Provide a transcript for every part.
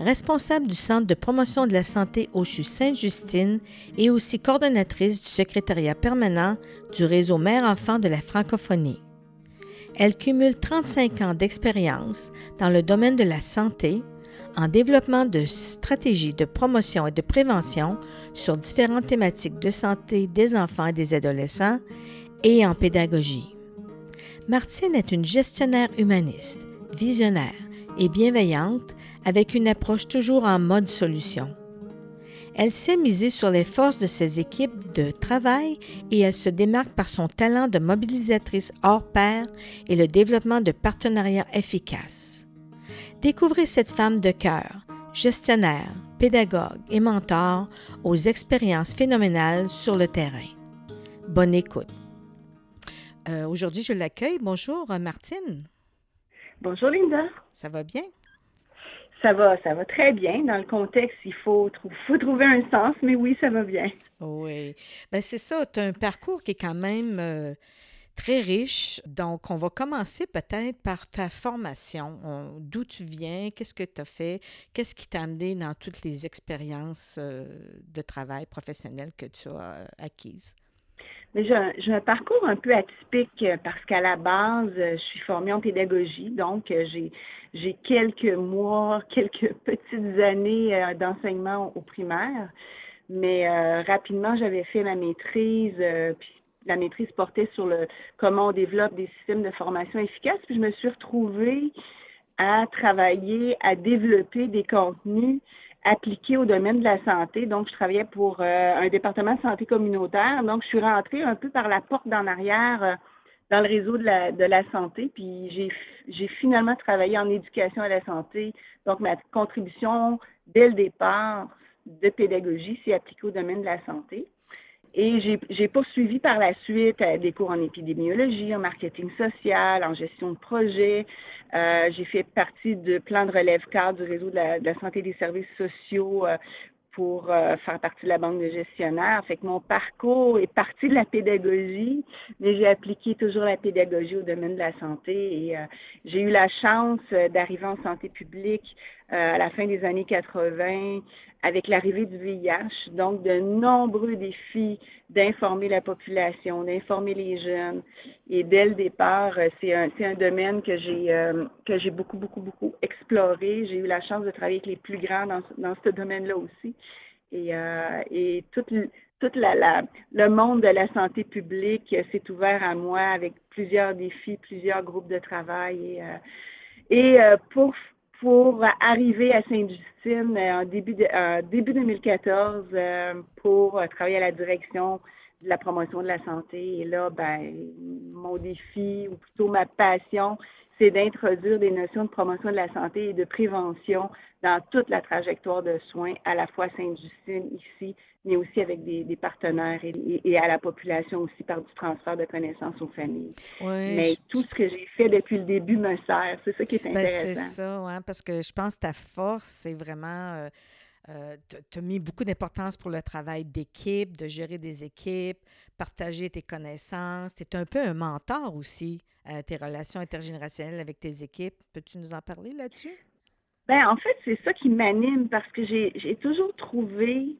responsable du Centre de promotion de la santé au CHU Sainte-Justine et aussi coordonnatrice du secrétariat permanent du réseau Mère-Enfant de la francophonie. Elle cumule 35 ans d'expérience dans le domaine de la santé, en développement de stratégies de promotion et de prévention sur différentes thématiques de santé des enfants et des adolescents et en pédagogie. Martine est une gestionnaire humaniste visionnaire et bienveillante avec une approche toujours en mode solution. Elle sait miser sur les forces de ses équipes de travail et elle se démarque par son talent de mobilisatrice hors pair et le développement de partenariats efficaces. Découvrez cette femme de cœur, gestionnaire, pédagogue et mentor aux expériences phénoménales sur le terrain. Bonne écoute. Euh, aujourd'hui, je l'accueille. Bonjour, Martine. Bonjour Linda. Ça va bien? Ça va, ça va très bien. Dans le contexte, il faut, faut trouver un sens, mais oui, ça va bien. Oui. Ben c'est ça, tu as un parcours qui est quand même euh, très riche. Donc, on va commencer peut-être par ta formation. D'où tu viens, qu'est-ce que tu as fait, qu'est-ce qui t'a amené dans toutes les expériences euh, de travail professionnel que tu as euh, acquises? J'ai un, parcours un peu atypique parce qu'à la base, je suis formée en pédagogie, donc j'ai j'ai quelques mois, quelques petites années d'enseignement au primaire, mais rapidement j'avais fait ma maîtrise, puis la maîtrise portait sur le comment on développe des systèmes de formation efficaces, puis je me suis retrouvée à travailler, à développer des contenus appliqué au domaine de la santé. Donc, je travaillais pour euh, un département de santé communautaire. Donc, je suis rentrée un peu par la porte d'en arrière euh, dans le réseau de la, de la santé. Puis, j'ai, finalement travaillé en éducation à la santé. Donc, ma contribution dès le départ de pédagogie s'est appliquée au domaine de la santé. Et j'ai, poursuivi par la suite euh, des cours en épidémiologie, en marketing social, en gestion de projet. Euh, j'ai fait partie de plan de relève cadre du réseau de la, santé et des services sociaux euh, pour euh, faire partie de la banque de gestionnaires. Fait que mon parcours est parti de la pédagogie, mais j'ai appliqué toujours la pédagogie au domaine de la santé et j'ai eu la chance d'arriver en santé publique à la fin des années 80 avec l'arrivée du VIH, donc de nombreux défis d'informer la population, d'informer les jeunes. Et dès le départ, euh, c'est un, domaine que j'ai euh, que j'ai beaucoup, beaucoup, beaucoup exploré. J'ai eu la chance de travailler avec les plus grands dans, dans ce domaine-là aussi. Et, euh, et tout, toute la, la, le monde de la santé publique s'est ouvert à moi avec plusieurs défis, plusieurs groupes de travail. Et, et pour pour arriver à Sainte-Justine euh, en début, de, début 2014 euh, pour euh, travailler à la direction de la promotion de la santé. Et là, ben, mon défi, ou plutôt ma passion, c'est d'introduire des notions de promotion de la santé et de prévention dans toute la trajectoire de soins, à la fois Sainte-Justine ici, mais aussi avec des, partenaires et, à la population aussi par du transfert de connaissances aux familles. mais tout ce que j'ai fait depuis le début me sert. C'est ça qui est ben, intéressant. c'est ça, ouais, parce que je pense que ta force, c'est vraiment... Euh, euh, tu as mis beaucoup d'importance pour le travail d'équipe, de gérer des équipes, partager tes connaissances. Tu es un peu un mentor aussi à tes relations intergénérationnelles avec tes équipes. Peux-tu nous en parler là-dessus? Ben, en fait, c'est ça qui m'anime parce que j'ai toujours trouvé.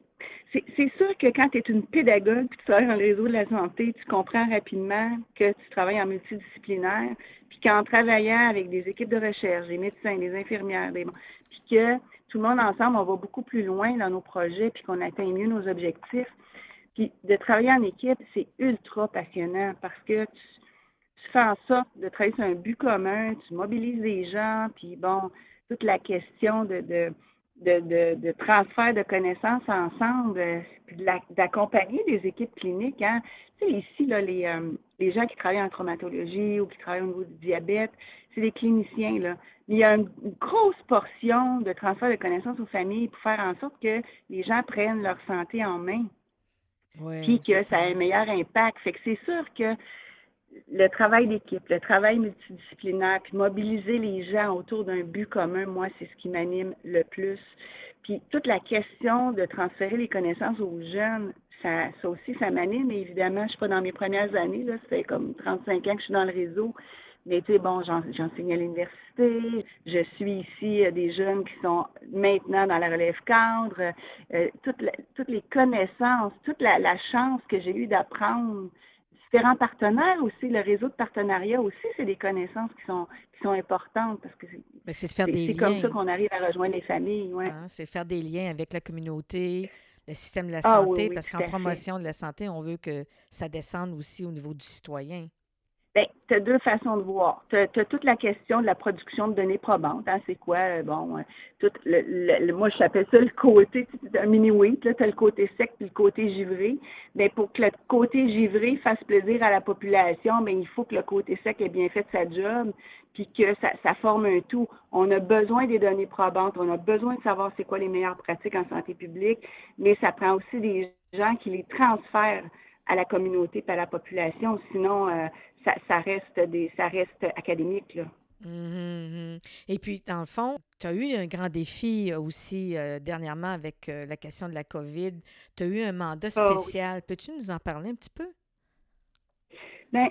C'est sûr que quand tu es une pédagogue puis tu travailles dans le réseau de la santé, tu comprends rapidement que tu travailles en multidisciplinaire, puis qu'en travaillant avec des équipes de recherche, des médecins, des infirmières, des, puis que tout le monde ensemble, on va beaucoup plus loin dans nos projets, puis qu'on atteint mieux nos objectifs. Puis de travailler en équipe, c'est ultra passionnant parce que tu, tu fais en sorte de travailler sur un but commun, tu mobilises les gens, puis bon, toute la question de, de, de, transfert de connaissances ensemble, puis d'accompagner des équipes cliniques. Hein. Tu sais, ici, là, les, euh, les gens qui travaillent en traumatologie ou qui travaillent au niveau du diabète, c'est des cliniciens. Là. il y a une, grosse portion de transfert de connaissances aux familles pour faire en sorte que les gens prennent leur santé en main. puis que ça a un meilleur impact. Fait que c'est sûr que le travail d'équipe, le travail multidisciplinaire, puis mobiliser les gens autour d'un but commun, moi, c'est ce qui m'anime le plus. Puis toute la question de transférer les connaissances aux jeunes, ça, ça aussi, ça m'anime. Mais évidemment, je suis pas dans mes premières années, là, ça fait comme 35 ans que je suis dans le réseau. Mais tu sais, bon, j'enseigne à l'université, je suis ici euh, des jeunes qui sont maintenant dans la relève cadre, euh, toutes, toutes les connaissances, toute la, la chance que j'ai eue d'apprendre différents partenaires aussi, le réseau de partenariat aussi, c'est des connaissances qui sont qui sont importantes parce que c'est ben, de faire des C'est comme ça qu'on arrive à rejoindre les familles, ouais. Hein, c'est faire des liens avec la communauté, le système de la ah santé, parce qu'en promotion de la santé, on veut que ça descende aussi au niveau du citoyen. Bien, tu as deux façons de voir. Tu as, toute la question de la production de données probantes. Hein, c'est quoi, euh, bon, euh, le, moi, j'appelle ça le côté, un mini-weight. Tu as le côté sec et le côté givré. Mais pour que le côté givré fasse plaisir à la population, mais il faut que le côté sec ait bien fait sa job puis que ça, ça forme un tout. On a besoin des données probantes. On a besoin de savoir c'est quoi les meilleures pratiques en santé publique, mais ça prend aussi des gens qui les transfèrent à la communauté et à la population. Sinon, euh, ça, ça, reste des, ça reste académique. Là. Mm-hmm. Et puis, dans le fond, tu as eu un grand défi aussi euh, dernièrement avec euh, la question de la COVID. Tu as eu un mandat ah spécial. Peux-tu nous en parler un petit peu? Bien,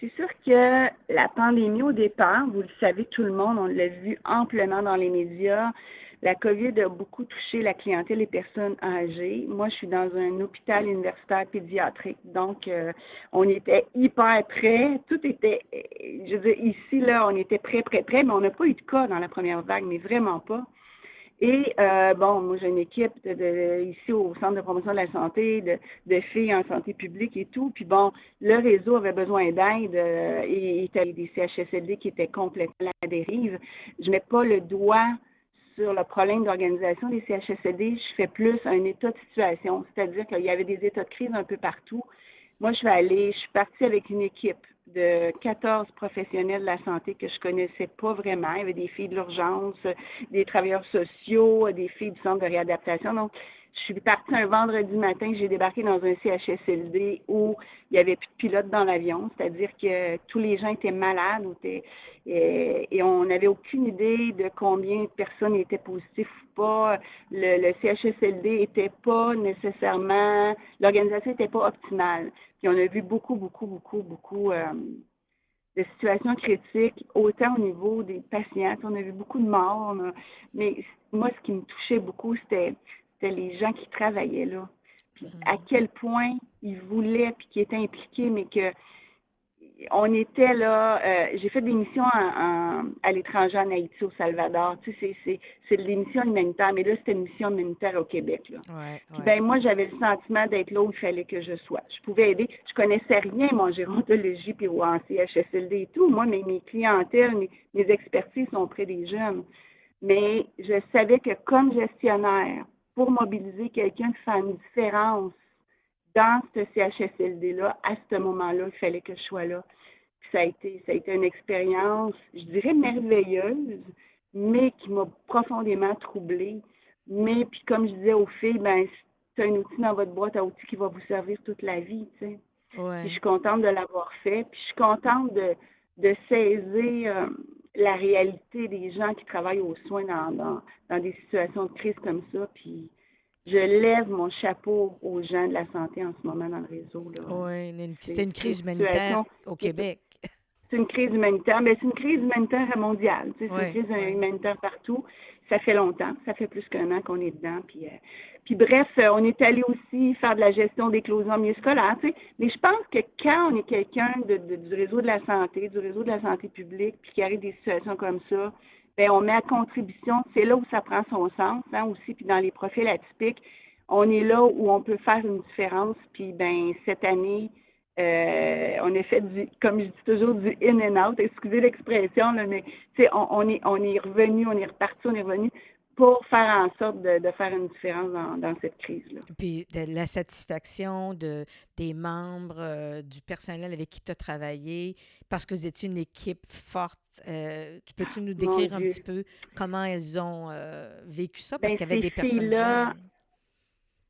c'est sûr que la pandémie au départ, vous le savez tout le monde, on l'a vu amplement dans les médias, la COVID a beaucoup touché la clientèle les personnes âgées. Moi, je suis dans un hôpital universitaire pédiatrique, donc euh, on était hyper prêts. Tout était, je veux dire, ici, là, on était prêt, prêt, prêt, mais on n'a pas eu de cas dans la première vague, mais vraiment pas. Et euh, bon, moi j'ai une équipe de, ici au Centre de promotion de la santé, de, de, filles en santé publique et tout. Puis bon, le réseau avait besoin d'aide euh, et il y avait des CHSLD qui étaient complètement à la dérive. Je mets pas le doigt sur le problème d'organisation des CHSLD, je fais plus un état de situation, c'est-à-dire qu'il y avait des états de crise un peu partout. Moi, je vais aller, je suis partie avec une équipe de 14 professionnels de la santé que je connaissais pas vraiment. Il y avait des filles de l'urgence, des travailleurs sociaux, des filles du centre de réadaptation. Donc, je suis partie un vendredi matin, j'ai débarqué dans un CHSLD où il y avait plus de pilote dans l'avion, c'est-à-dire que tous les gens étaient malades et, et, on n'avait aucune idée de combien de personnes étaient positives ou pas. Le, CHSLD était pas nécessairement, l'organisation n'était pas optimale. Puis on a vu beaucoup, beaucoup, beaucoup, beaucoup euh, de situations critiques, autant au niveau des patients. On a vu beaucoup de morts, mais moi, ce qui me touchait beaucoup, c'était les gens qui travaillaient là. Puis mm-hmm. à quel point ils voulaient, puis qui étaient impliqués, mais que on était là, euh, j'ai fait des missions à l'étranger en Haïti, au Salvador. Tu sais, c'est, c'est, des missions humanitaires, mais là, c'était une mission humanitaire au Québec. Là. Ouais, ben moi, j'avais le sentiment d'être là où il fallait que je sois. Je pouvais aider. Je connaissais rien, mon gérontologie, puis en CHSLD et tout. Moi, mes, mes clientèles, mes, mes expertises sont auprès des jeunes. Mais je savais que comme gestionnaire, pour mobiliser quelqu'un qui fait une différence dans ce CHSLD-là, à ce moment-là, il fallait que je sois là. ça a été, ça a été une expérience, je dirais merveilleuse, mais qui m'a profondément troublée. Mais puis comme je disais aux filles, ben c'est un outil dans votre boîte à outils qui va vous servir toute la vie, tu sais. Ouais. je suis contente de l'avoir fait. Puis je suis contente de, de saisir euh, la réalité des gens qui travaillent aux soins dans, dans, dans des situations de crise comme ça. Puis je lève mon chapeau aux gens de la santé en ce moment dans le réseau. Oui, c'est une crise humanitaire au Québec. C'est une crise humanitaire, mais c'est une crise humanitaire mondiale. C'est une crise humanitaire partout. Ça fait longtemps, ça fait plus qu'un an qu'on est dedans. Puis, euh, puis bref, euh, on est allé aussi faire de la gestion d'éclosion milieu scolaire. Mais je pense que quand on est quelqu'un de, du réseau de la santé, du réseau de la santé publique, puis qu'il arrive des situations comme ça, ben on met à contribution, c'est là où ça prend son sens, hein, aussi, puis dans les profils atypiques, on est là où on peut faire une différence, puis ben cette année, euh, on a fait du, comme je dis toujours, du in and out, excusez l'expression, mais on, on, est on est revenu, on est reparti, on est revenu pour faire en sorte de, faire une différence dans, cette crise-là. Puis de la satisfaction de, des membres, euh, du personnel avec qui tu as travaillé, parce que vous étiez une équipe forte. Euh, tu peux-tu nous décrire un petit peu comment elles ont euh, vécu ça? Parce ben, qu'il y avait des personnes jeunes.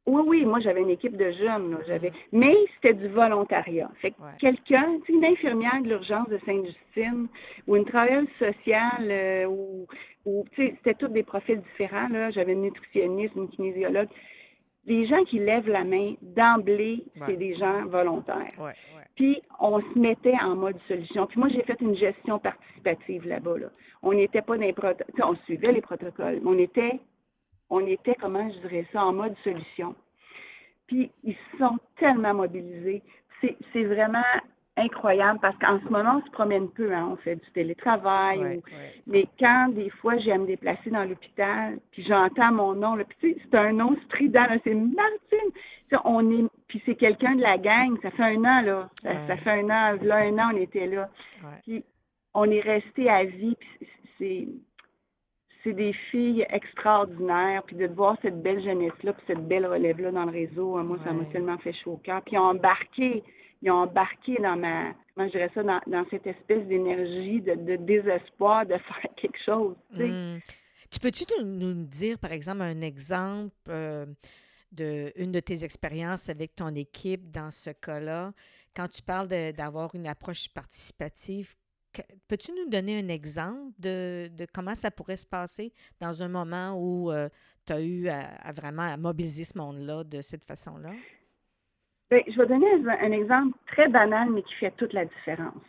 Oui, oui, moi j'avais une équipe de jeunes, j'avais, mais c'était du volontariat. Fait que quelqu'un, une infirmière de l'urgence de Sainte-Justine ou une travailleuse sociale euh, ou, ou c'était tous des profils différents. Là. J'avais une nutritionniste, une kinésiologue. Les gens qui lèvent la main d'emblée, c'est des gens volontaires. Puis on se mettait en mode solution. Puis moi j'ai fait une gestion participative là-bas. Là. On n'était pas dans les protocoles, on suivait les protocoles, mais on était on était, comment je dirais ça, en mode solution. Puis ils sont tellement mobilisés. C'est vraiment incroyable parce qu'en ce moment, on se promène peu, hein, on fait du télétravail. Mais quand des fois j'ai à me déplacer dans l'hôpital, puis j'entends mon nom, là, puis c'est un nom strident, c'est Martine. on est, puis c'est quelqu'un de la gang. Ça fait un an là, ça, fait un an. Là un an on était là. Puis on est resté à vie. Puis c'est c'est des filles extraordinaires. Puis de voir cette belle jeunesse-là, puis cette belle relève-là dans le réseau, hein, moi, ça m'a tellement fait chaud au cœur. Puis ils ont embarqué, ils ont embarqué dans ma, comment je dirais ça, dans, cette espèce d'énergie, de, désespoir de faire quelque chose. Tu, hmm. tu peux-tu nous dire, par exemple, un exemple euh, de une de tes expériences avec ton équipe dans ce cas-là? Quand tu parles d'avoir une approche participative, Peux-tu nous donner un exemple de, comment ça pourrait se passer dans un moment où euh, tu as eu à, vraiment mobiliser ce monde-là de cette façon-là? Bien, je vais donner un, exemple très banal, mais qui fait toute la différence.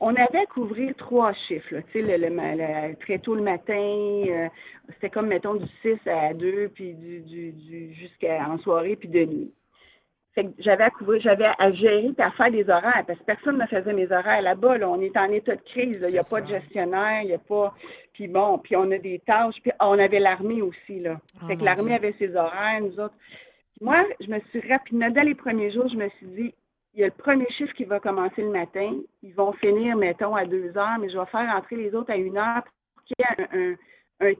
On avait à couvrir trois chiffres. Le, très tôt le matin, euh, c'était comme, mettons, du 6 à 2, puis du, du, du jusqu'à en soirée, puis de nuit j'avais à couvrir, j'avais à gérer et à faire des horaires parce que personne ne faisait mes horaires là-bas. On est en état de crise. Il n'y a pas de gestionnaire, il n'y a pas. Puis bon, puis on a des tâches. Puis on avait l'armée aussi. Là. Oh fait que l'armée avait ses horaires, nous autres. Moi, je me suis rapidement, dès les premiers jours, je me suis dit, il y a le premier chiffre qui va commencer le matin. Ils vont finir, mettons, à deux heures, mais je vais faire entrer les autres à une heure pour qu'il y ait un un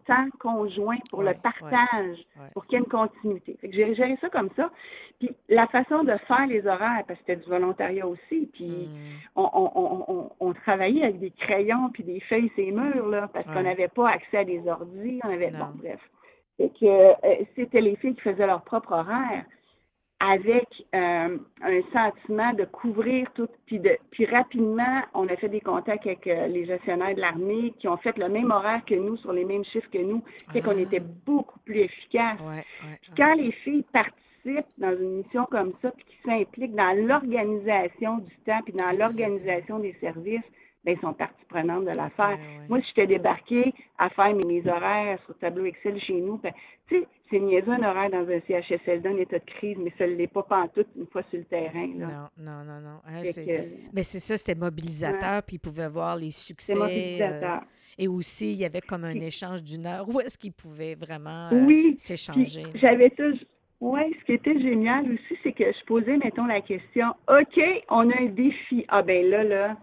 temps conjoint pour le partage, pour qu'il y ait une continuité. j'ai géré ça comme ça. Puis la façon de faire les horaires, parce que c'était du volontariat aussi, puis hmm. on, on, on, on, travaillait avec des crayons puis des feuilles ces murs, là, parce qu'on n'avait pas accès à des ordi, on avait, bon, bref. Et que euh, c'était les filles qui faisaient leur propre horaire avec euh, un sentiment de couvrir tout. Puis, de, puis rapidement, on a fait des contacts avec euh, les gestionnaires de l'armée qui ont fait le même horaire que nous, sur les mêmes chiffres que nous, qu'on ah. était beaucoup plus efficace. puis quand les filles participent dans une mission comme ça, puis qui s'impliquent dans l'organisation du temps, puis dans l'organisation des services, ben, ils sont partie prenante de l'affaire. Moi, si j'étais débarquée à faire mes, horaires sur tableau Excel chez nous, ben, tu sais, c'est niaiseux un horaire dans un CHSLD en état de crise, mais ça ne l'est pas tout une fois sur le terrain. Là. Non, non, non, non. Hein, mais c'est ça, c'était mobilisateur, puis ils pouvaient voir les succès. Mobilisateur. Euh, et aussi, il y avait comme un échange d'une heure où est-ce qu'ils pouvaient vraiment euh, oui, s'échanger. J'avais ça. Oui, ce qui était génial aussi, c'est que je posais, mettons, la question OK, on a un défi. Ah, ben là, là,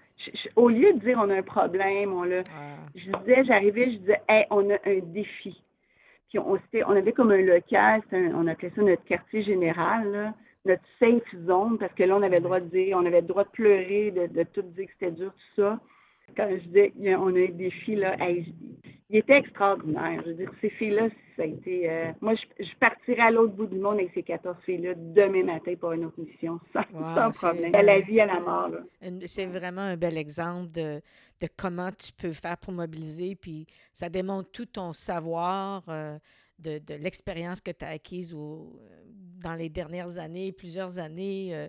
au lieu de dire on a un problème, on l'a. Je disais, j'arrivais, je disais, hey, on a un défi. Puis on, on avait comme un local, on appelait ça notre quartier général, notre safe zone, parce que là, on avait le droit de dire, on avait le droit de pleurer, de, de tout dire que c'était dur, tout ça quand je disais on a des filles, là, il était extraordinaire. Je veux dire, ces filles-là, ça a été. Euh, moi, je, partirais à l'autre bout du monde avec ces 14 filles-là demain matin pour une autre mission, sans, problème. À la vie, à la mort. C'est vraiment un bel exemple de, de, comment tu peux faire pour mobiliser, puis ça démontre tout ton savoir. Euh, de, de l'expérience que tu as acquise au, dans les dernières années, plusieurs années.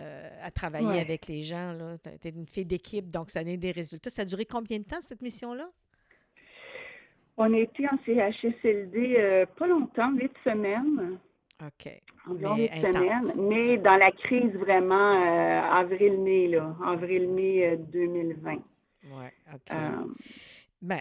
Euh, à travailler avec les gens. Tu es une fille d'équipe, donc ça a donné des résultats. Ça a duré combien de temps, cette mission-là? On a été en CHSLD euh, pas longtemps, huit semaines. OK. Environ huit semaines. Mais dans la crise vraiment euh, avril-mai, là. Avril-mai 2020. Oui, OK. Ben,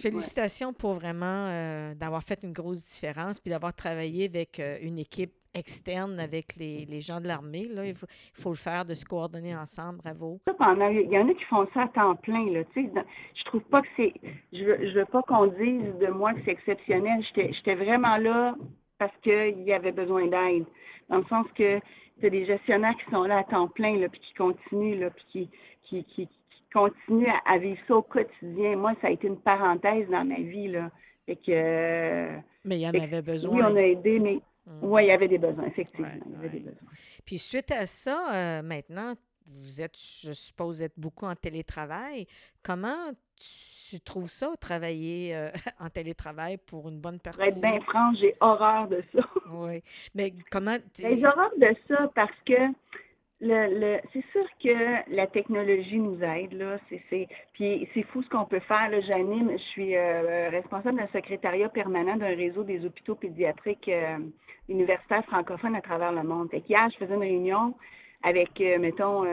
félicitations pour vraiment d'avoir fait une grosse différence puis d'avoir travaillé avec une équipe externe avec les, les gens de l'armée. Là. Il, faut, il faut le faire, de se coordonner ensemble. Bravo. Il y en a qui font ça à temps plein. Là, je trouve pas que c'est... Je veux, je veux pas qu'on dise de moi que c'est exceptionnel. J'étais vraiment là parce qu'il y avait besoin d'aide. Dans le sens que tu des gestionnaires qui sont là à temps plein, là, puis qui continuent, là, puis qui, qui, qui, continuent à, vivre ça au quotidien. Moi, ça a été une parenthèse dans ma vie, là. Fait que, mais il y en avait besoin. Oui, on a aidé, mais. Oui, il y avait des besoins, effectivement. il y avait des besoins. Puis suite à ça, euh, maintenant, vous êtes, je suppose, être beaucoup en télétravail. Comment tu trouves ça, travailler euh, en télétravail pour une bonne partie? Pour être bien franc, j'ai horreur de ça. oui. Mais comment. Ben, j'ai horreur de ça parce que le, le c'est sûr que la technologie nous aide, là. C'est, puis c'est fou ce qu'on peut faire. Là. J'anime, je suis euh, responsable d'un secrétariat permanent d'un réseau des hôpitaux pédiatriques euh, universitaires francophones à travers le monde. Hier, je faisais une réunion avec, mettons,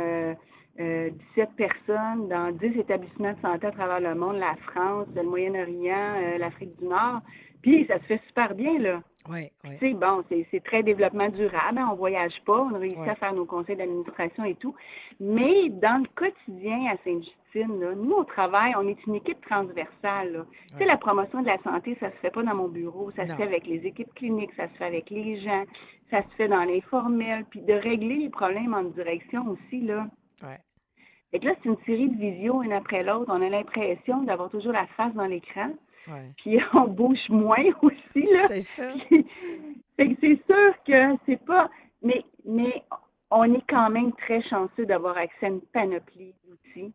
17 personnes dans 10 établissements de santé à travers le monde, la France, le Moyen-Orient, euh, l'Afrique du Nord. Puis ça se fait super bien, là. Oui, oui. C'est bon, c'est très développement durable. Hein, on voyage pas, on réussit à faire nos conseils d'administration et tout. Mais dans le quotidien à Sainte-Justine, nous, au travail, on est une équipe transversale. Tu sais, la promotion de la santé, ça se fait pas dans mon bureau, ça se fait avec les équipes cliniques, ça se fait avec les gens, ça se fait dans l'informel, puis de régler les problèmes en direction aussi, là. Ouais. Fait que là, c'est une série de visions, une après l'autre. On a l'impression d'avoir toujours la face dans l'écran. Puis on bouge moins aussi, là. C'est ça. fait que c'est sûr que c'est pas... Mais, mais on est quand même très chanceux d'avoir accès à une panoplie d'outils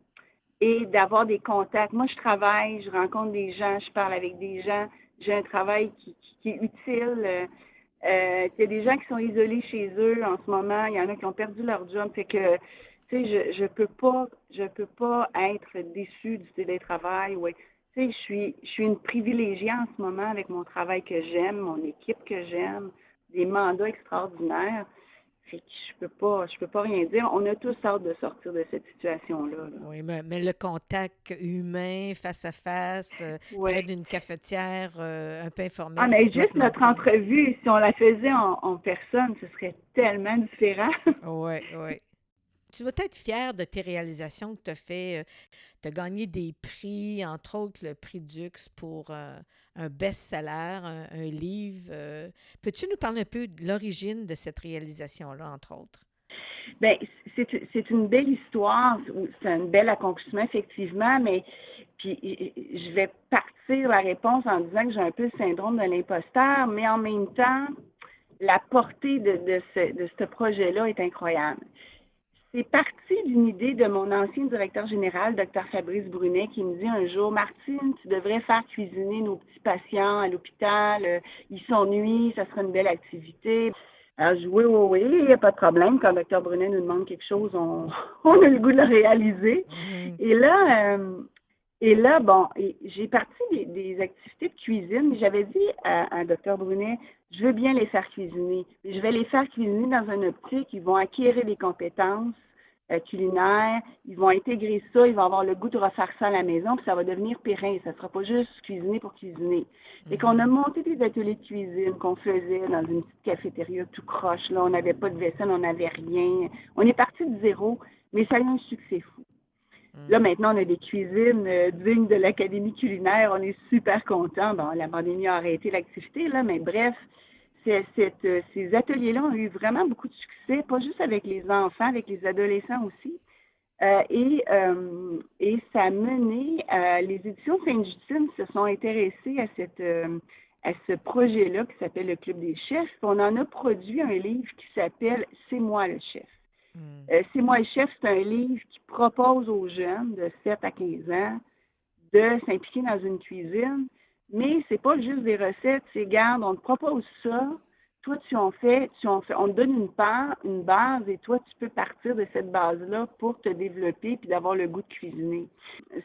et d'avoir des contacts. Moi, je travaille, je rencontre des gens, je parle avec des gens. J'ai un travail qui, qui, est utile. Euh, il y a des gens qui sont isolés chez eux en ce moment. Il y en a qui ont perdu leur job. Fait que je je peux pas je peux pas être déçue du télétravail. Ouais. Tu sais, je suis je suis une privilégiée en ce moment avec mon travail que j'aime, mon équipe que j'aime, des mandats extraordinaires. Fait que je peux pas je peux pas rien dire. On a tous hâte de sortir de cette situation-là. Oui, mais, mais, le contact humain, face à face, euh, près d'une cafetière, euh, un peu informel. Ah, mais juste notre entrevue, si on la faisait en, en personne, ce serait tellement différent. Oui, oui tu dois être fier de tes réalisations que tu as fait. Euh, tu as gagné des prix, entre autres le prix Dux pour euh, un best-seller, un, livre. Euh. Peux-tu nous parler un peu de l'origine de cette réalisation-là, entre autres? Bien, c'est une belle histoire, c'est un bel accomplissement, effectivement, mais puis je vais partir la réponse en disant que j'ai un peu le syndrome de l'imposteur, mais en même temps, la portée de, de ce, de ce projet-là est incroyable. C'est parti d'une idée de mon ancien directeur général, Dr Fabrice Brunet, qui me dit un jour, Martine, tu devrais faire cuisiner nos petits patients à l'hôpital. Euh, ils s'ennuient, ça serait une belle activité. Alors, je dis, oui, oui, oui, il n'y a pas de problème. Quand Dr Brunet nous demande quelque chose, on, on a le goût de le réaliser. Mm-hmm. Et là, euh, et là, bon, j'ai parti des, activités de cuisine. J'avais dit à, à Dr Brunet, je veux bien les faire cuisiner. Je vais les faire cuisiner dans un optique. Ils vont acquérir des compétences euh, culinaires. Ils vont intégrer ça. Ils vont avoir le goût de refaire ça à la maison. Puis ça va devenir pérenne. Ça ne sera pas juste cuisiner pour cuisiner. Et qu'on a monté des ateliers de cuisine qu'on faisait dans une petite cafétéria tout croche. Là, on n'avait pas de vaisselle, on n'avait rien. On est parti de zéro, mais ça a eu un succès fou. Mm. Là, maintenant, on a des cuisines euh, dignes de l'Académie culinaire. On est super contents. Bon, la pandémie a arrêté l'activité, là, mais bref, euh, ces ateliers-là ont eu vraiment beaucoup de succès, pas juste avec les enfants, avec les adolescents aussi. Euh, et, ça a mené, les éditions Sainte-Justine se sont intéressées à à ce projet-là qui s'appelle le Club des chefs. On en a produit un livre qui s'appelle C'est moi le chef. Hmm. Euh, c'est moi le chef, c'est un livre qui propose aux jeunes de 7 à 15 ans de s'impliquer dans une cuisine, mais c'est pas juste des recettes, c'est garde, on te propose ça, toi, tu en fais, tu en fais, on te donne une part, une base, et toi, tu peux partir de cette base-là pour te développer puis d'avoir le goût de cuisiner.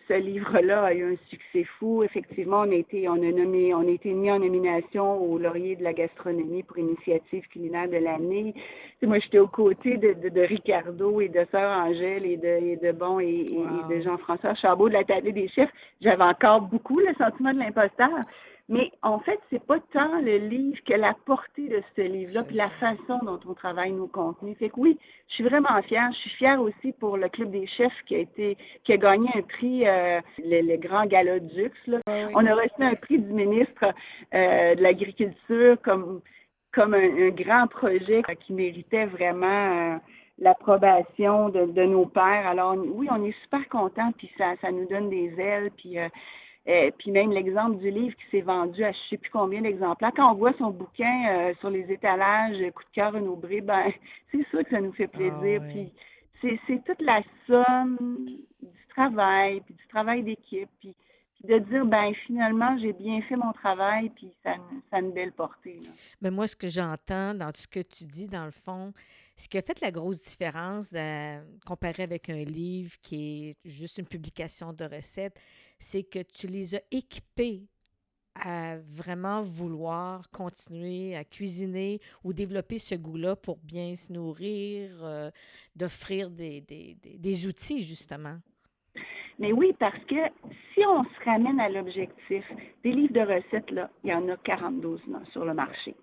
Ce livre-là a eu un succès fou. Effectivement, on a été, on a nommé, on a été mis en nomination au laurier de la gastronomie pour initiative culinaire de l'année. moi, j'étais aux côtés de, de, Ricardo et de Sœur Angèle et de, et de Bon et, et de Jean-François Chabot de la table des chefs. J'avais encore beaucoup le sentiment de l'imposteur. Mais en fait, c'est pas tant le livre que la portée de ce livre-là, puis la façon dont on travaille nos contenus. Fait que oui, je suis vraiment fière. Je suis fière aussi pour le Club des chefs qui a été qui a gagné un prix, euh, le, grand gala Dux. Là. On a reçu un prix du ministre euh, de l'Agriculture comme comme un, grand projet qui méritait vraiment euh, l'approbation de, de, nos pères. Alors oui, on est super contents, puis ça, ça nous donne des ailes, puis euh, euh, puis même l'exemple du livre qui s'est vendu à je sais plus combien d'exemplaires. Quand on voit son bouquin euh, sur les étalages, coup de cœur Renaud-Bré, ben c'est sûr que ça nous fait plaisir. Ah puis c'est, toute la somme du travail, puis du travail d'équipe, puis, de dire ben finalement j'ai bien fait mon travail, puis ça, ça a une belle portée. Mais moi, ce que j'entends dans tout ce que tu dis, dans le fond, ce qui a fait la grosse différence comparé avec un livre qui est juste une publication de recettes, c'est que tu les as équipés à vraiment vouloir continuer à cuisiner ou développer ce goût-là pour bien se nourrir, euh, d'offrir des, outils, justement. Mais oui, parce que si on se ramène à l'objectif, des livres de recettes, là, il y en a 42 sur le marché.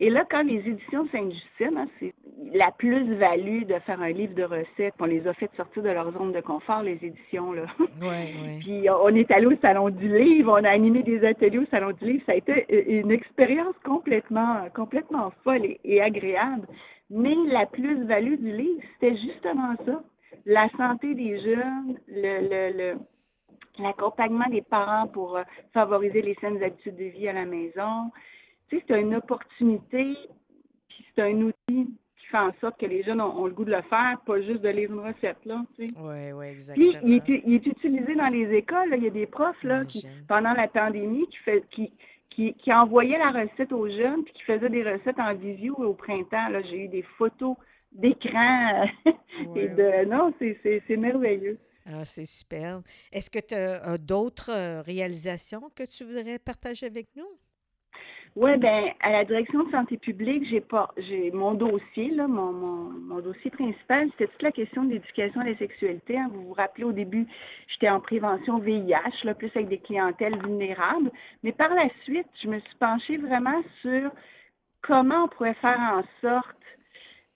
Et là, quand les éditions Sainte-Justine, hein, c'est la plus-value de faire un livre de recettes, on les a fait sortir de leur zone de confort, les éditions. Là. Ouais, ouais. Puis on est allé au Salon du Livre, on a animé des ateliers au Salon du Livre. Ça a été une expérience complètement, complètement folle et, agréable. Mais la plus-value du livre, c'était justement ça. La santé des jeunes, le, le, le l'accompagnement des parents pour euh, favoriser les saines habitudes de vie à la maison, tu sais, c'est une opportunité, puis c'est un outil qui fait en sorte que les jeunes ont, le goût de le faire, pas juste de lire une recette, là, tu sais. Oui, oui, exactement. Puis, il est, il est, utilisé dans les écoles, il y a des profs, là, qui, pendant la pandémie, qui fait, qui, qui, qui envoyaient la recette aux jeunes, puis qui faisaient des recettes en visio au printemps, là, j'ai eu des photos d'écran, et de, non, c'est merveilleux. Ah, c'est superbe. Est-ce que tu as d'autres euh, réalisations que tu voudrais partager avec nous? Oui, ben à la direction de santé publique, j'ai pas j'ai mon dossier, là, mon, dossier principal, c'était toute la question de l'éducation à la sexualité. Hein. Vous vous rappelez au début, j'étais en prévention VIH, plus avec des clientèles vulnérables. Mais par la suite, je me suis penchée vraiment sur comment on pourrait faire en sorte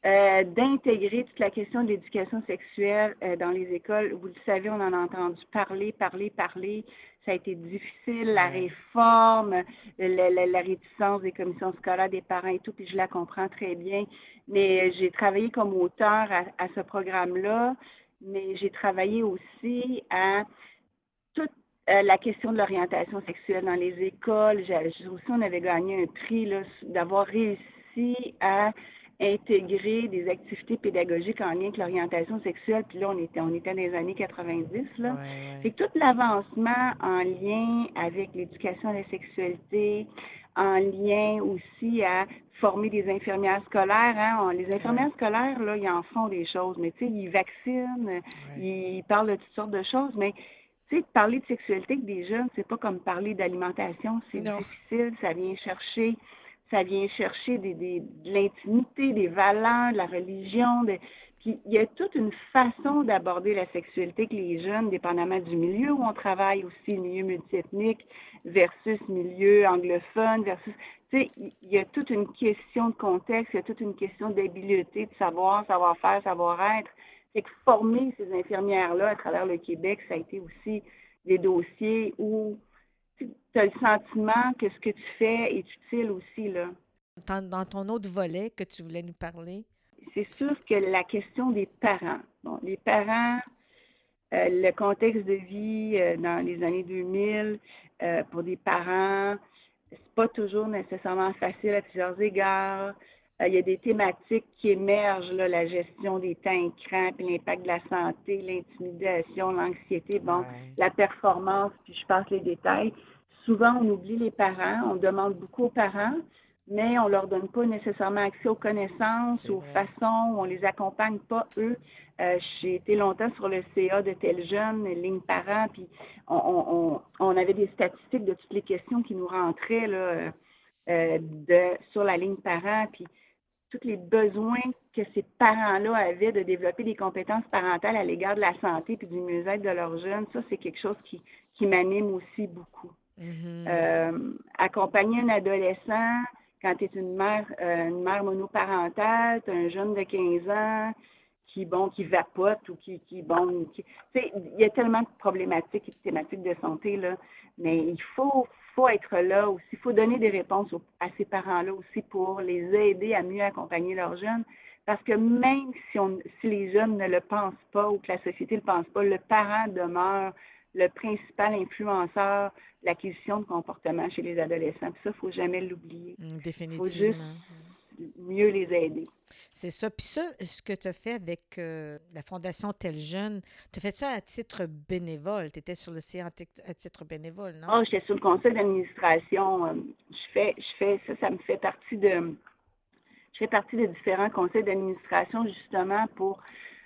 euh, d'intégrer toute la question de l'éducation sexuelle euh, dans les écoles. Vous le savez, on en a entendu parler, parler, parler. Ça a été difficile, la réforme, la, la, réticence des commissions scolaires, des parents et tout, puis je la comprends très bien. Mais j'ai travaillé comme auteur à, ce programme-là, mais j'ai travaillé aussi à toute euh, la question de l'orientation sexuelle dans les écoles. J'ai, aussi, on avait gagné un prix d'avoir réussi à intégrer des activités pédagogiques en lien avec l'orientation sexuelle. Puis là, on était, on était dans les années 90. Là. C'est tout l'avancement en lien avec l'éducation à la sexualité, en lien aussi à former des infirmières scolaires. Hein. les infirmières scolaires, là, ils en font des choses, mais tu sais, ils vaccinent, ils parlent de toutes sortes de choses, mais tu sais, parler de sexualité avec des jeunes, c'est pas comme parler d'alimentation, c'est difficile, ça vient chercher ça vient chercher de l'intimité, des valeurs, de la religion. Puis il y a toute une façon d'aborder la sexualité que les jeunes, dépendamment du milieu où on travaille aussi, milieu multiethnique versus milieu anglophone. Tu sais, il y a toute une question de contexte, il y a toute une question d'habileté, de savoir, savoir-faire, savoir-être. C'est que former ces infirmières-là à travers le Québec, ça a été aussi des dossiers où tu as le sentiment que ce que tu fais est utile aussi. Là. Dans, ton autre volet que tu voulais nous parler? C'est sûr que la question des parents. Bon, les parents, euh, le contexte de vie euh, dans les années 2000, euh, pour des parents, c'est pas toujours nécessairement facile à plusieurs égards. Il y a des thématiques qui émergent, là, la gestion des temps écrans, puis l'impact de la santé, l'intimidation, l'anxiété, bon, la performance, puis je passe les détails. Souvent, on oublie les parents, on demande beaucoup aux parents, mais on leur donne pas nécessairement accès aux connaissances, aux façons, on les accompagne pas eux. Euh, j'ai été longtemps sur le CA de tel jeune, ligne parents, puis on, on, on, avait des statistiques de toutes les questions qui nous rentraient là, euh, de, sur la ligne parents, puis tous les besoins que ces parents-là avaient de développer des compétences parentales à l'égard de la santé puis du mieux-être de leurs jeunes, ça, c'est quelque chose qui, qui m'anime aussi beaucoup. Mm-hmm. Euh, accompagner un adolescent quand tu es une mère, euh, une mère monoparentale, tu un jeune de 15 ans qui, bon, qui vapote ou qui, qui bon, tu sais, il y a tellement de problématiques et de thématiques de santé, là, mais il faut, faut être là aussi, il faut donner des réponses à ces parents-là aussi pour les aider à mieux accompagner leurs jeunes. Parce que même si, on, si les jeunes ne le pensent pas ou que la société ne le pense pas, le parent demeure le principal influenceur de l'acquisition de comportement chez les adolescents. Puis ça, il ne faut jamais l'oublier. Définitivement. Il faut juste mieux les aider. C'est ça. Puis ça, ce que tu as fait avec euh, la Fondation Tel Jeune, tu as fait ça à titre bénévole. Tu étais sur le CA à titre bénévole, non? Ah, j'étais sur le conseil d'administration. Euh, je fais, je fais ça, ça me fait partie de. Je fais partie de différents conseils d'administration justement pour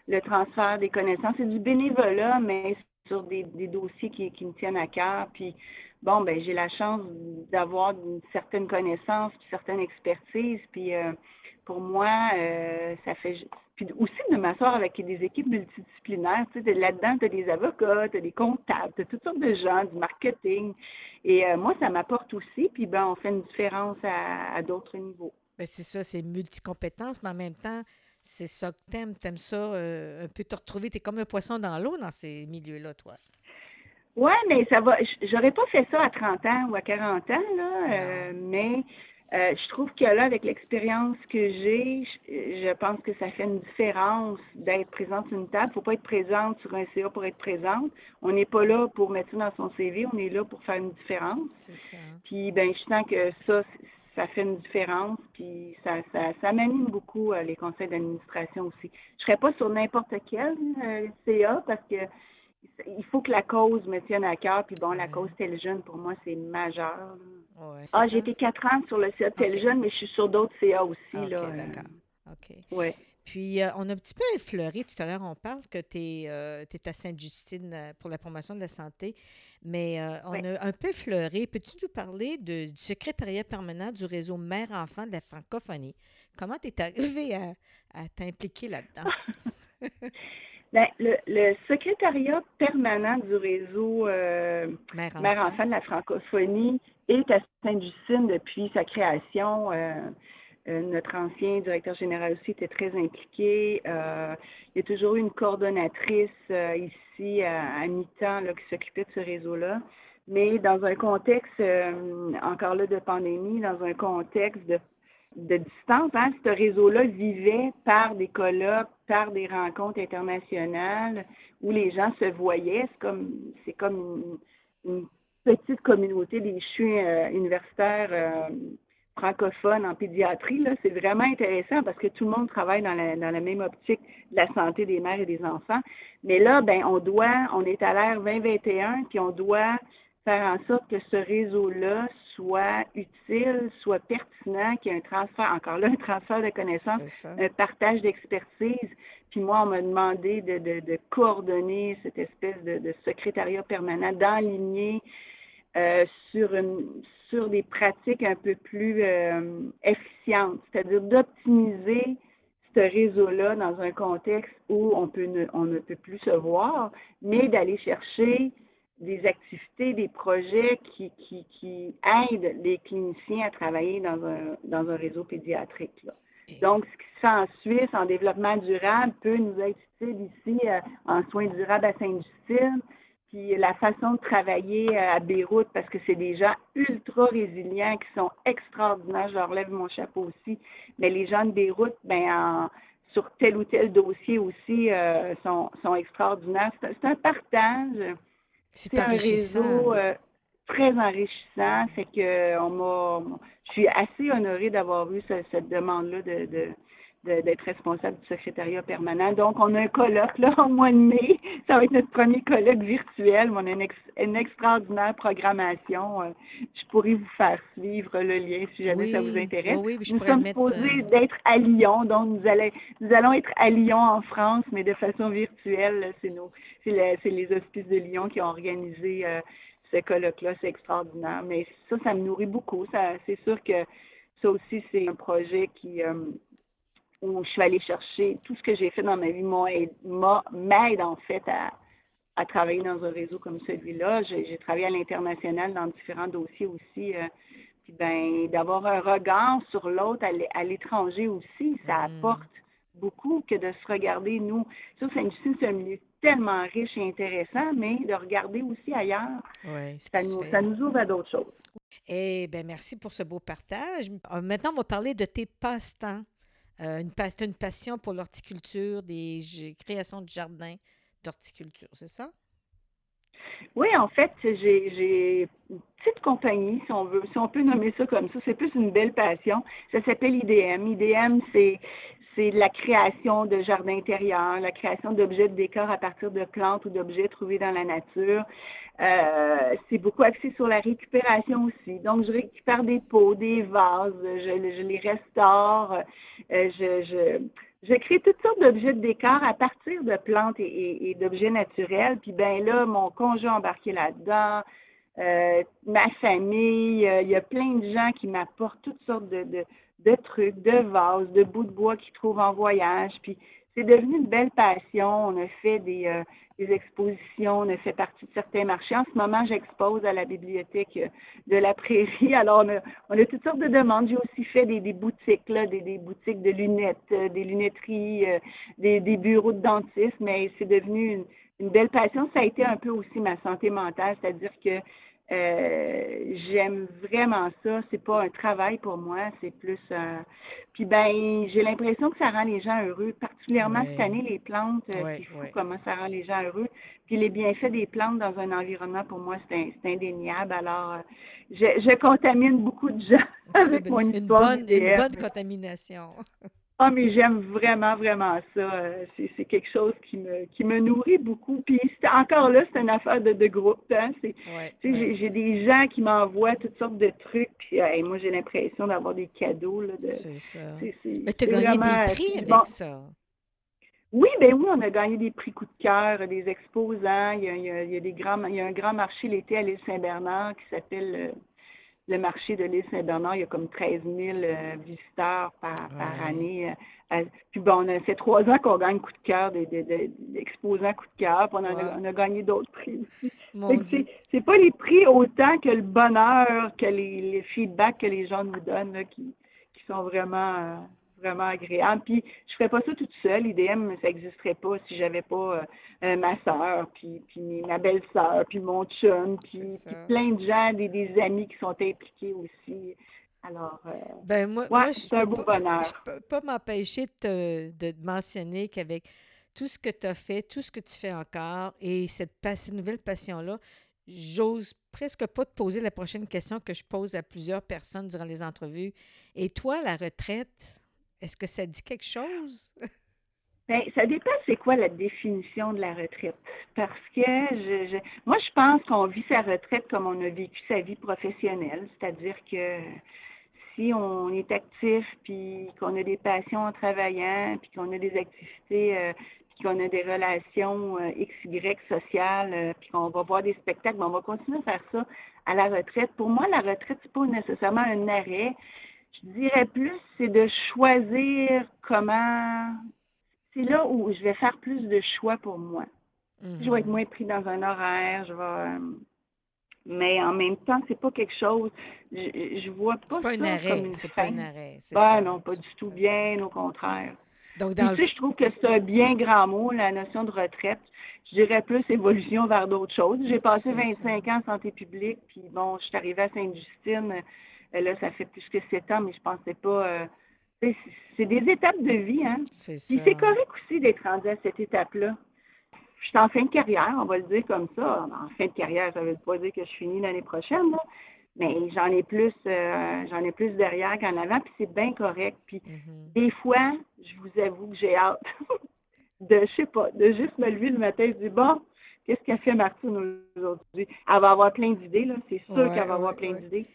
le transfert des connaissances. C'est du bénévolat, mais sur des, dossiers qui, qui, me tiennent à cœur. Puis, bon, ben j'ai la chance d'avoir une certaine connaissance, une certaine expertise. Puis, euh, pour moi, euh, ça fait. Puis aussi de m'asseoir avec des équipes multidisciplinaires. Tu sais, là-dedans, tu as des avocats, tu as des comptables, tu as toutes sortes de gens, du marketing. Et euh, moi, ça m'apporte aussi. Puis, ben, on fait une différence à, d'autres niveaux. Ben, c'est ça, c'est multicompétence, mais en même temps, c'est ça que t'aimes. T'aimes ça euh, un peu te retrouver. T'es comme un poisson dans l'eau dans ces milieux-là, toi. Oui, mais ça va. J'aurais pas fait ça à 30 ans ou à 40 ans, là, euh, mais euh, je trouve que là, avec l'expérience que j'ai, je, pense que ça fait une différence d'être présente sur une table. faut pas être présente sur un CA pour être présente. On n'est pas là pour mettre ça dans son CV, on est là pour faire une différence. C'est ça. Puis, ben, je sens que ça, ça fait une différence, puis ça, ça, ça m'anime beaucoup euh, les conseils d'administration aussi. Je serais pas sur n'importe quel euh, CA parce que il faut que la cause me tienne à cœur, puis bon, la cause tel jeune pour moi c'est majeur. ah, j'ai été quatre ans sur le CA tel jeune, mais je suis sur d'autres CA aussi là. Euh. D'accord. OK. Ouais. Puis, on a un petit peu effleuré tout à l'heure, on parle que tu es, à Sainte-Justine pour la promotion de la santé. Mais euh, on a un peu fleuré. Peux-tu nous parler de, du secrétariat permanent du réseau Mère-Enfant de la francophonie? Comment tu es arrivé à, t'impliquer là-dedans? Bien, le, secrétariat permanent du réseau euh, Mère-Enfant de la francophonie est à Sainte-Justine depuis sa création. Euh, euh, notre ancien directeur général aussi était très impliqué. Il y a toujours eu une coordonnatrice ici à, mi-temps qui s'occupait de ce réseau-là. Mais dans un contexte, encore là, de pandémie, dans un contexte de, de distance, hein, ce réseau-là vivait par des colloques, par des rencontres internationales où les gens se voyaient. C'est comme, une, petite communauté des chiens universitaires francophone en pédiatrie, c'est vraiment intéressant parce que tout le monde travaille dans la, dans la même optique de la santé des mères et des enfants. Mais là, ben, on doit, on est à l'ère 2021, puis on doit faire en sorte que ce réseau-là soit utile, soit pertinent, qu'il y ait un transfert, encore là, un transfert de connaissances, un partage d'expertise. Puis moi, on m'a demandé de, de, de, coordonner cette espèce de, de secrétariat permanent, d'enligner euh, sur une, sur des pratiques un peu plus euh, efficientes, c'est-à-dire d'optimiser ce réseau-là dans un contexte où on, peut ne, on ne peut plus se voir, mais d'aller chercher des activités, des projets qui, qui, qui aident les cliniciens à travailler dans un, dans un réseau pédiatrique. Là. Donc, ce qui se fait en Suisse en développement durable peut nous être utile ici euh, en soins durables à Sainte-Justine puis la façon de travailler euh, à Beyrouth, parce que c'est des gens ultra résilients qui sont extraordinaires. Je leur lève mon chapeau aussi. Mais les gens de Beyrouth, ben sur tel ou tel dossier aussi, euh, sont, sont extraordinaires. C'est un partage. C'est un réseau euh, très enrichissant. Fait que on m'a, je suis assez honorée d'avoir eu cette demande-là de d'être responsable du secrétariat permanent. Donc, on a un colloque là au mois de mai. Ça va être notre premier colloque virtuel. On a une, extraordinaire programmation. Euh, je pourrais vous faire suivre le lien si jamais ça vous intéresse. Oui, nous sommes supposés euh, d'être à Lyon, donc nous allons, nous allons être à Lyon en France, mais de façon virtuelle. C'est nos, c'est les hospices de Lyon qui ont organisé euh, ce colloque-là. C'est extraordinaire. Mais ça, ça me nourrit beaucoup. Ça, c'est sûr que ça aussi, c'est un projet qui où je suis allée chercher tout ce que j'ai fait dans ma vie m'aide en fait à, à travailler dans un réseau comme celui-là. J'ai travaillé à l'international dans différents dossiers aussi. Euh, puis ben, d'avoir un regard sur l'autre à l'étranger aussi, ça mm. apporte beaucoup que de se regarder, nous. Ça, c'est un milieu tellement riche et intéressant, mais de regarder aussi ailleurs, ça, nous, ça nous ouvre à d'autres choses. Eh bien, merci pour ce beau partage. Euh, maintenant, on va parler de tes passe-temps. Euh, une, une passion pour l'horticulture, des créations de jardins d'horticulture, c'est ça? Oui, en fait, j'ai une petite compagnie, si on veut, si on peut nommer ça comme ça. C'est plus une belle passion. Ça s'appelle IDM. IDM, c'est c'est la création de jardins intérieurs, la création d'objets de décor à partir de plantes ou d'objets trouvés dans la nature. Euh, c'est beaucoup axé sur la récupération aussi. Donc, je récupère des pots, des vases, je, les restaure, euh, je, je, crée toutes sortes d'objets de décor à partir de plantes et, d'objets naturels. Puis ben là, mon conjoint embarqué là-dedans, euh, ma famille, il y a plein de gens qui m'apportent toutes sortes de, de, de, trucs, de vases, de bouts de bois qu'ils trouvent en voyage. Puis c'est devenu une belle passion. On a fait des, euh, des expositions, on a fait partie de certains marchés. En ce moment, j'expose à la bibliothèque euh, de la Prairie. Alors, on a, toutes sortes de demandes. J'ai aussi fait des, boutiques, là, des, boutiques de lunettes, euh, des lunetteries, des, des bureaux de dentistes, mais c'est devenu une belle passion. Ça a été un peu aussi ma santé mentale, c'est-à-dire que euh, j'aime vraiment ça. C'est pas un travail pour moi, c'est plus. Euh... Puis ben, j'ai l'impression que ça rend les gens heureux, particulièrement cette année les plantes. Euh, c'est fou comment ça rend les gens heureux. Puis les bienfaits des plantes dans un environnement, pour moi, c'est indéniable. Alors, euh, je, je, contamine beaucoup de gens avec mon histoire. Une bonne, une bonne contamination. Ah, mais j'aime vraiment, vraiment ça. Euh, c'est quelque chose qui me qui me nourrit beaucoup. Puis encore là, c'est une affaire de, de groupe. Hein? C'est, J'ai des gens qui m'envoient toutes sortes de trucs. Puis moi, j'ai l'impression d'avoir des cadeaux. Là, de, c'est ça. mais tu as gagné des prix avec ça. Oui, ben oui, on a gagné des prix coup de cœur, des exposants. Il y a, il y a, il y a des grands, il y a un grand marché l'été à l'île Saint-Bernard qui s'appelle euh, le marché de l'île Saint-Bernard, il y a comme 13 000 euh, visiteurs par, année. Euh, puis bon, on a fait trois ans qu'on gagne coup de cœur, des, des, exposants coup de cœur, puis on, a, on a gagné d'autres prix aussi. C'est pas les prix autant que le bonheur, que les, les feedbacks que les gens nous donnent qui, qui sont vraiment euh, vraiment agréable. Puis je ferais pas ça toute seule. L'IDM, ça n'existerait pas si j'avais pas euh, ma soeur, puis, puis ma belle-sœur, puis mon chum, puis, plein de gens, des, des amis qui sont impliqués aussi. Alors, euh, ben moi, moi c'est un beau bonheur. Je peux pas m'empêcher de, de mentionner qu'avec tout ce que tu as fait, tout ce que tu fais encore et cette, cette nouvelle passion-là, j'ose presque pas te poser la prochaine question que je pose à plusieurs personnes durant les entrevues. Et toi, la retraite, est-ce que ça dit quelque chose? Bien, ça dépend c'est quoi la définition de la retraite? Parce que je, moi, je pense qu'on vit sa retraite comme on a vécu sa vie professionnelle. C'est-à-dire que si on est actif, puis qu'on a des passions en travaillant, puis qu'on a des activités, euh, puis qu'on a des relations euh, X, Y sociales, euh, puis qu'on va voir des spectacles, ben, on va continuer à faire ça à la retraite. Pour moi, la retraite, c'est pas nécessairement un arrêt, je dirais plus, c'est de choisir comment. C'est là où je vais faire plus de choix pour moi. Je vais être moins pris dans un horaire, je vais. Euh, mais en même temps, c'est pas quelque chose. Je, je vois pas, pas ça un arrêt, comme C'est pas arrêt. Ben non, pas du tout. Bien au contraire. Donc, dans tu sais, je trouve que c'est un bien grand mot, la notion de retraite. Je dirais plus évolution vers d'autres choses. J'ai passé 25 ans en santé publique, puis bon, je suis arrivée à Sainte-Justine là, ça fait plus que sept ans, mais je pensais pas. Euh, c'est des étapes de vie, hein. C'est c'est correct aussi d'être rendu à cette étape-là. Je suis en fin de carrière, on va le dire comme ça. En fin de carrière, ça veut pas dire que je finis l'année prochaine, là. Mais j'en ai plus, euh, j'en ai plus derrière qu'en avant, puis c'est bien correct. Puis mm-hmm. des fois, je vous avoue que j'ai hâte de, je sais pas, de juste me lever le matin et dire bon, qu'est-ce qu'a fait Martine aujourd'hui? Elle va avoir plein d'idées, là, c'est sûr qu'elle va avoir plein d'idées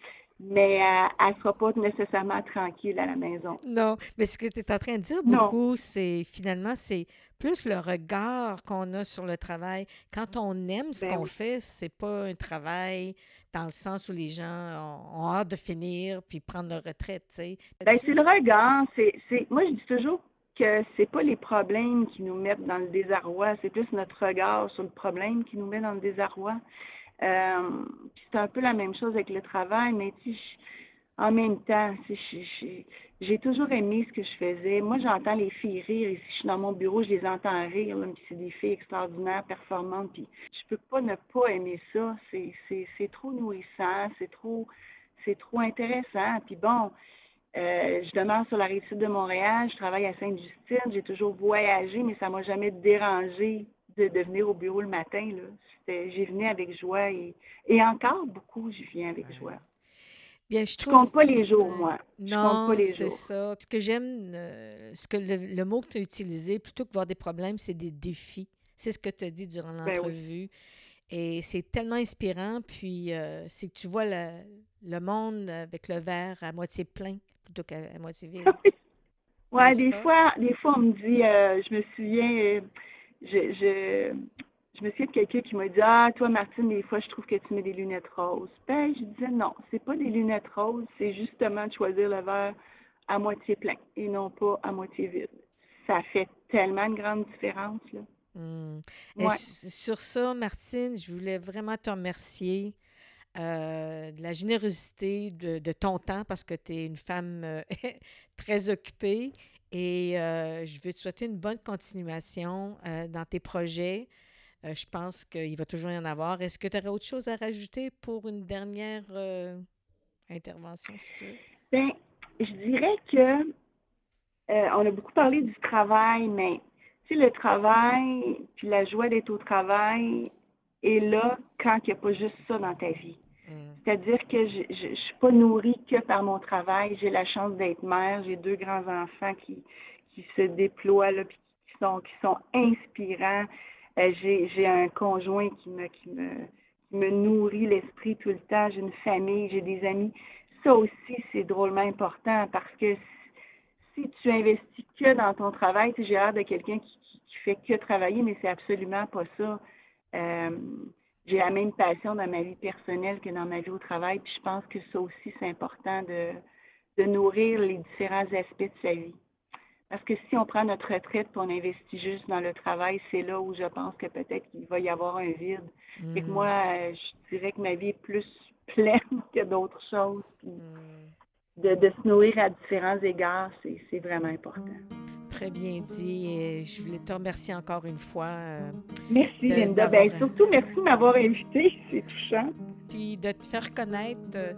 mais euh, elle ne sera pas nécessairement tranquille à la maison. Non, mais ce que tu es en train de dire beaucoup, c'est finalement, c'est plus le regard qu'on a sur le travail. Quand on aime ce ben qu'on fait, c'est pas un travail dans le sens où les gens ont, hâte de finir puis prendre leur retraite, tu sais. Ben, c'est le regard. C'est, Moi, je dis toujours, que c'est pas les problèmes qui nous mettent dans le désarroi, c'est plus notre regard sur le problème qui nous met dans le désarroi. Euh, c'est un peu la même chose avec le travail, mais en même temps, j'ai toujours aimé ce que je faisais. Moi, j'entends les filles rire. Et si je suis dans mon bureau, je les entends rire. c'est des filles extraordinaires, performantes. Puis je peux pas ne pas aimer ça. C'est trop nourrissant, c'est trop c'est trop intéressant. Puis bon, euh, je demeure sur la rive de Montréal, je travaille à Sainte-Justine, j'ai toujours voyagé, mais ça m'a jamais dérangé de, de, venir au bureau le matin. J'y venais avec joie et, et encore beaucoup, j'y viens avec joie. Bien, je trouve. compte pas les jours, moi. non, c'est ça. Ce que j'aime, euh, ce que le, mot que tu as utilisé, plutôt que voir des problèmes, c'est des défis. C'est ce que tu as dit durant ben l'entrevue. Et c'est tellement inspirant. Puis, euh, c'est que tu vois le, le, monde avec le verre à moitié plein plutôt qu'à moitié vide. oui, des fois, des fois, on me dit, euh, je me souviens, je, je, je me souviens de quelqu'un qui m'a dit Ah, toi, Martine, des fois, je trouve que tu mets des lunettes roses. Ben, je disais non, c'est pas des lunettes roses, c'est justement de choisir le verre à moitié plein et non pas à moitié vide. Ça fait tellement une grande différence, là. Hmm. Sur ça, Martine, je voulais vraiment te remercier euh, de la générosité de, ton temps parce que tu es une femme euh, très occupée et euh, je veux te souhaiter une bonne continuation dans tes projets. Euh, je pense qu'il va toujours y en avoir. Est-ce que tu aurais autre chose à rajouter pour une dernière euh, intervention, si Bien, je dirais que euh, on a beaucoup parlé du travail, mais tu sais, le travail, puis la joie d'être au travail est là quand il n'y a pas juste ça dans ta vie. C'est-à-dire que je ne suis pas nourrie que par mon travail. J'ai la chance d'être mère. J'ai deux grands-enfants qui, qui se déploient, là, puis qui sont, qui sont inspirants. Euh, j'ai un conjoint qui me, qui me, qui me nourrit l'esprit tout le temps. J'ai une famille, j'ai des amis. Ça aussi, c'est drôlement important parce que si tu investis que dans ton travail, j'ai l'air de quelqu'un qui, qui, fait que travailler, mais c'est absolument pas ça. Euh, j'ai la même passion dans ma vie personnelle que dans ma vie au travail, puis je pense que ça aussi, c'est important de, de nourrir les différents aspects de sa vie. Parce que si on prend notre retraite et on investit juste dans le travail, c'est là où je pense que peut-être qu'il va y avoir un vide. Et que mm. moi, je dirais que ma vie est plus pleine que d'autres choses. Mm. de, se nourrir à différents égards, c'est vraiment important. Très bien dit. Et je voulais te remercier encore une fois. Euh, merci, Linda. Ben, surtout, merci de m'avoir invité. C'est touchant. Puis de te faire connaître. Euh,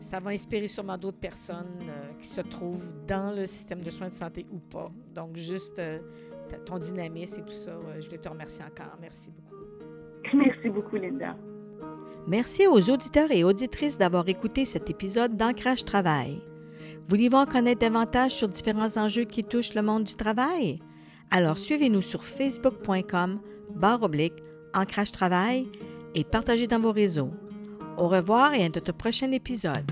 ça va inspirer sûrement d'autres personnes euh, qui se trouvent dans le système de soins de santé ou pas. Donc, juste euh, ton dynamisme et tout ça, euh, je voulais te remercier encore. Merci beaucoup. Merci beaucoup, Linda. Merci aux auditeurs et auditrices d'avoir écouté cet épisode d'Ancrage Travail. Voulez-vous en connaître davantage sur différents enjeux qui touchent le monde du travail? Alors suivez-nous sur facebook.com barre oblique Ancrage Travail et partagez dans vos réseaux. Au revoir et à notre prochain épisode.